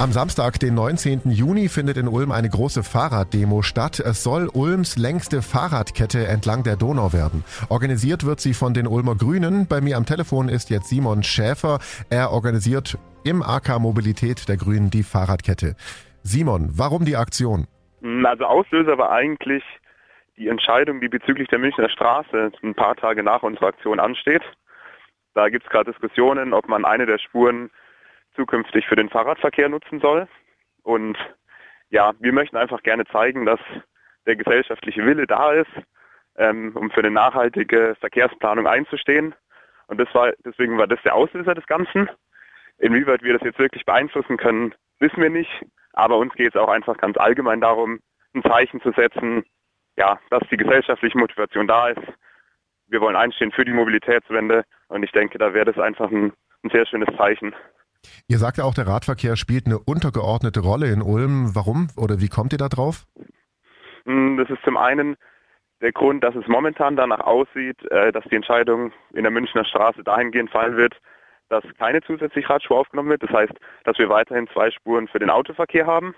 Am Samstag, den 19. Juni, findet in Ulm eine große Fahrraddemo statt. Es soll Ulms längste Fahrradkette entlang der Donau werden. Organisiert wird sie von den Ulmer Grünen. Bei mir am Telefon ist jetzt Simon Schäfer. Er organisiert im AK Mobilität der Grünen die Fahrradkette. Simon, warum die Aktion? Also Auslöser war eigentlich die Entscheidung, die bezüglich der Münchner Straße ein paar Tage nach unserer Aktion ansteht. Da gibt es gerade Diskussionen, ob man eine der Spuren zukünftig für den Fahrradverkehr nutzen soll. Und ja, wir möchten einfach gerne zeigen, dass der gesellschaftliche Wille da ist, ähm, um für eine nachhaltige Verkehrsplanung einzustehen. Und das war, deswegen war das der Auslöser des Ganzen. Inwieweit wir das jetzt wirklich beeinflussen können, wissen wir nicht. Aber uns geht es auch einfach ganz allgemein darum, ein Zeichen zu setzen, ja, dass die gesellschaftliche Motivation da ist. Wir wollen einstehen für die Mobilitätswende und ich denke, da wäre das einfach ein, ein sehr schönes Zeichen. Ihr sagt ja auch, der Radverkehr spielt eine untergeordnete Rolle in Ulm. Warum oder wie kommt ihr da drauf? Hm, das ist zum einen der Grund, dass es momentan danach aussieht, äh, dass die Entscheidung in der Münchner Straße dahingehend fallen wird, dass keine zusätzliche Radspur aufgenommen wird. Das heißt, dass wir weiterhin zwei Spuren für den Autoverkehr haben.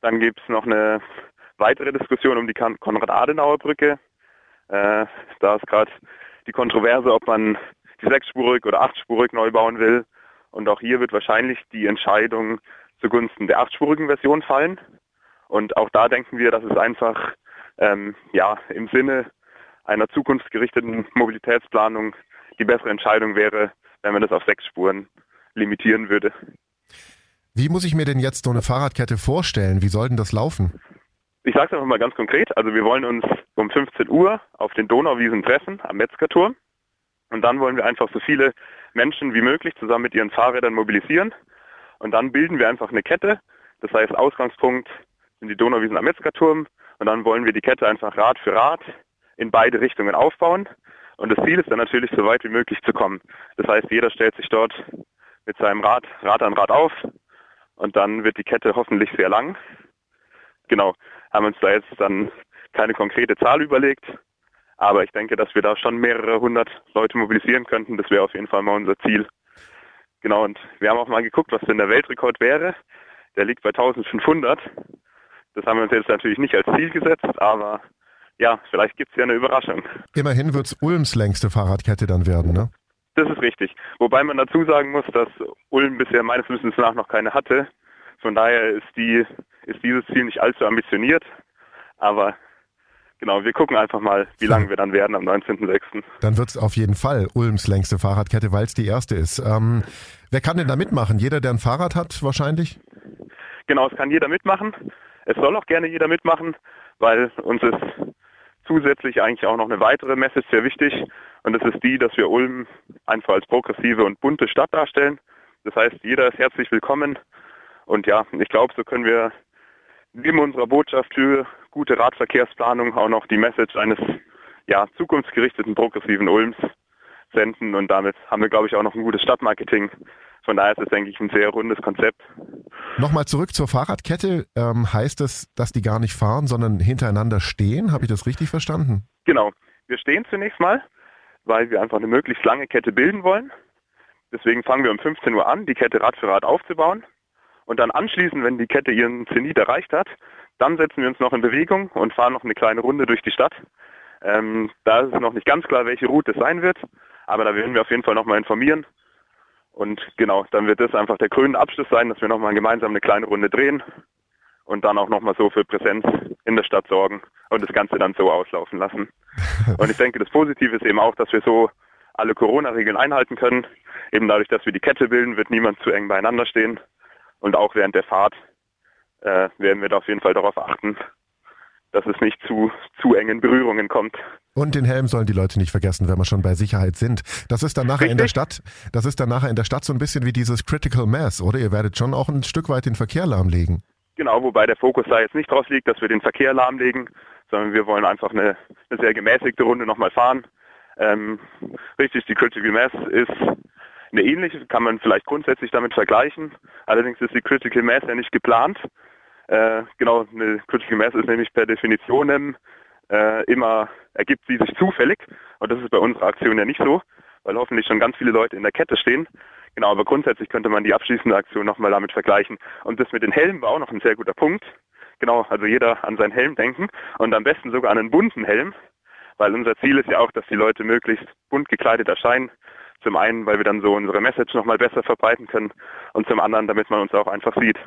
Dann gibt es noch eine weitere Diskussion um die Konrad-Adenauer-Brücke. Äh, da ist gerade die Kontroverse, ob man die sechsspurig oder achtspurig neu bauen will. Und auch hier wird wahrscheinlich die Entscheidung zugunsten der achtspurigen Version fallen. Und auch da denken wir, dass es einfach ähm, ja im Sinne einer zukunftsgerichteten Mobilitätsplanung die bessere Entscheidung wäre, wenn man das auf sechs Spuren limitieren würde. Wie muss ich mir denn jetzt so eine Fahrradkette vorstellen? Wie soll denn das laufen? Ich sage es einfach mal ganz konkret. Also wir wollen uns um 15 Uhr auf den Donauwiesen treffen am Metzgerturm. Und dann wollen wir einfach so viele Menschen wie möglich zusammen mit ihren Fahrrädern mobilisieren. Und dann bilden wir einfach eine Kette. Das heißt, Ausgangspunkt sind die Donauwiesen am Metzgerturm. Und dann wollen wir die Kette einfach Rad für Rad in beide Richtungen aufbauen. Und das Ziel ist dann natürlich, so weit wie möglich zu kommen. Das heißt, jeder stellt sich dort mit seinem Rad, Rad an Rad auf. Und dann wird die Kette hoffentlich sehr lang. Genau, haben uns da jetzt dann keine konkrete Zahl überlegt. Aber ich denke, dass wir da schon mehrere hundert Leute mobilisieren könnten. Das wäre auf jeden Fall mal unser Ziel. Genau, und wir haben auch mal geguckt, was denn der Weltrekord wäre. Der liegt bei 1500. Das haben wir uns jetzt natürlich nicht als Ziel gesetzt, aber ja, vielleicht gibt es ja eine Überraschung. Immerhin wird es Ulms längste Fahrradkette dann werden, ne? Das ist richtig. Wobei man dazu sagen muss, dass Ulm bisher meines Wissens nach noch keine hatte. Von daher ist, die, ist dieses Ziel nicht allzu ambitioniert. Aber Genau, wir gucken einfach mal, wie lange wir dann werden am 19.06. Dann wird es auf jeden Fall Ulms längste Fahrradkette, weil es die erste ist. Ähm, wer kann denn da mitmachen? Jeder, der ein Fahrrad hat, wahrscheinlich? Genau, es kann jeder mitmachen. Es soll auch gerne jeder mitmachen, weil uns ist zusätzlich eigentlich auch noch eine weitere Message sehr wichtig. Und das ist die, dass wir Ulm einfach als progressive und bunte Stadt darstellen. Das heißt, jeder ist herzlich willkommen. Und ja, ich glaube, so können wir neben unserer Botschaft für gute Radverkehrsplanung auch noch die Message eines ja, zukunftsgerichteten progressiven Ulms senden und damit haben wir, glaube ich, auch noch ein gutes Stadtmarketing. Von daher ist es, denke ich, ein sehr rundes Konzept. Nochmal zurück zur Fahrradkette. Ähm, heißt das, dass die gar nicht fahren, sondern hintereinander stehen? Habe ich das richtig verstanden? Genau. Wir stehen zunächst mal, weil wir einfach eine möglichst lange Kette bilden wollen. Deswegen fangen wir um 15 Uhr an, die Kette Rad für Rad aufzubauen. Und dann anschließend, wenn die Kette ihren Zenit erreicht hat, dann setzen wir uns noch in Bewegung und fahren noch eine kleine Runde durch die Stadt. Ähm, da ist es noch nicht ganz klar, welche Route es sein wird, aber da werden wir auf jeden Fall nochmal informieren. Und genau, dann wird das einfach der grüne Abschluss sein, dass wir nochmal gemeinsam eine kleine Runde drehen und dann auch nochmal so für Präsenz in der Stadt sorgen und das Ganze dann so auslaufen lassen. Und ich denke, das Positive ist eben auch, dass wir so alle Corona-Regeln einhalten können. Eben dadurch, dass wir die Kette bilden, wird niemand zu eng beieinander stehen. Und auch während der Fahrt äh, werden wir da auf jeden Fall darauf achten, dass es nicht zu, zu engen Berührungen kommt. Und den Helm sollen die Leute nicht vergessen, wenn wir schon bei Sicherheit sind. Das ist dann nachher Richtig? in der Stadt, das ist dann nachher in der Stadt so ein bisschen wie dieses Critical Mass, oder? Ihr werdet schon auch ein Stück weit den Verkehr lahmlegen. Genau, wobei der Fokus da jetzt nicht draus liegt, dass wir den Verkehr lahmlegen, sondern wir wollen einfach eine, eine sehr gemäßigte Runde nochmal fahren. Ähm, richtig, die Critical Mass ist eine ähnliche, kann man vielleicht grundsätzlich damit vergleichen. Allerdings ist die Critical Mass ja nicht geplant. Äh, genau, eine Critical Mass ist nämlich per Definition äh, immer, ergibt sie sich zufällig. Und das ist bei unserer Aktion ja nicht so, weil hoffentlich schon ganz viele Leute in der Kette stehen. Genau, aber grundsätzlich könnte man die abschließende Aktion nochmal damit vergleichen. Und das mit den Helmen war auch noch ein sehr guter Punkt. Genau, also jeder an seinen Helm denken und am besten sogar an einen bunten Helm, weil unser Ziel ist ja auch, dass die Leute möglichst bunt gekleidet erscheinen. Zum einen, weil wir dann so unsere Message nochmal besser verbreiten können und zum anderen, damit man uns auch einfach sieht.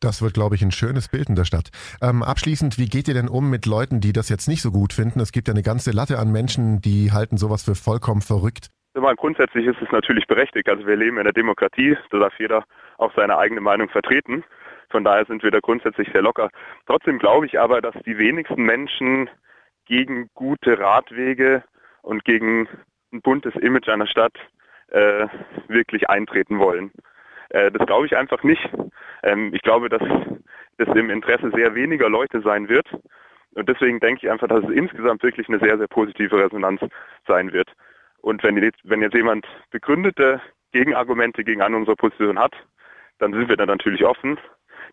Das wird, glaube ich, ein schönes Bild in der Stadt. Ähm, abschließend, wie geht ihr denn um mit Leuten, die das jetzt nicht so gut finden? Es gibt ja eine ganze Latte an Menschen, die halten sowas für vollkommen verrückt. Aber grundsätzlich ist es natürlich berechtigt. Also wir leben in der Demokratie, da darf jeder auch seine eigene Meinung vertreten. Von daher sind wir da grundsätzlich sehr locker. Trotzdem glaube ich aber, dass die wenigsten Menschen gegen gute Radwege und gegen ein buntes Image einer Stadt äh, wirklich eintreten wollen. Äh, das glaube ich einfach nicht. Ähm, ich glaube, dass das im Interesse sehr weniger Leute sein wird. Und deswegen denke ich einfach, dass es insgesamt wirklich eine sehr, sehr positive Resonanz sein wird. Und wenn jetzt, wenn jetzt jemand begründete Gegenargumente gegen eine unserer Position hat, dann sind wir da natürlich offen.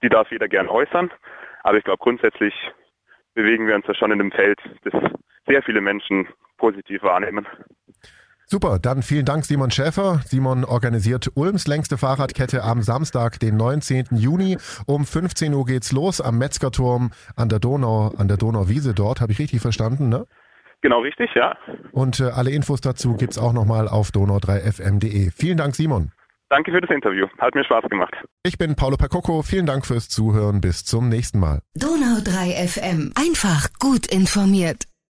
Die darf jeder gern äußern. Aber ich glaube, grundsätzlich bewegen wir uns da schon in einem Feld, das sehr viele Menschen positiv wahrnehmen. Super, dann vielen Dank Simon Schäfer. Simon organisiert Ulms längste Fahrradkette am Samstag, den 19. Juni. Um 15 Uhr geht's los am Metzgerturm an der Donau, an der Donauwiese dort. Habe ich richtig verstanden, ne? Genau richtig, ja. Und äh, alle Infos dazu gibt's auch nochmal auf donau3fm.de. Vielen Dank, Simon. Danke für das Interview. Hat mir Spaß gemacht. Ich bin Paolo Percocco. Vielen Dank fürs Zuhören. Bis zum nächsten Mal. Donau 3 FM. Einfach gut informiert.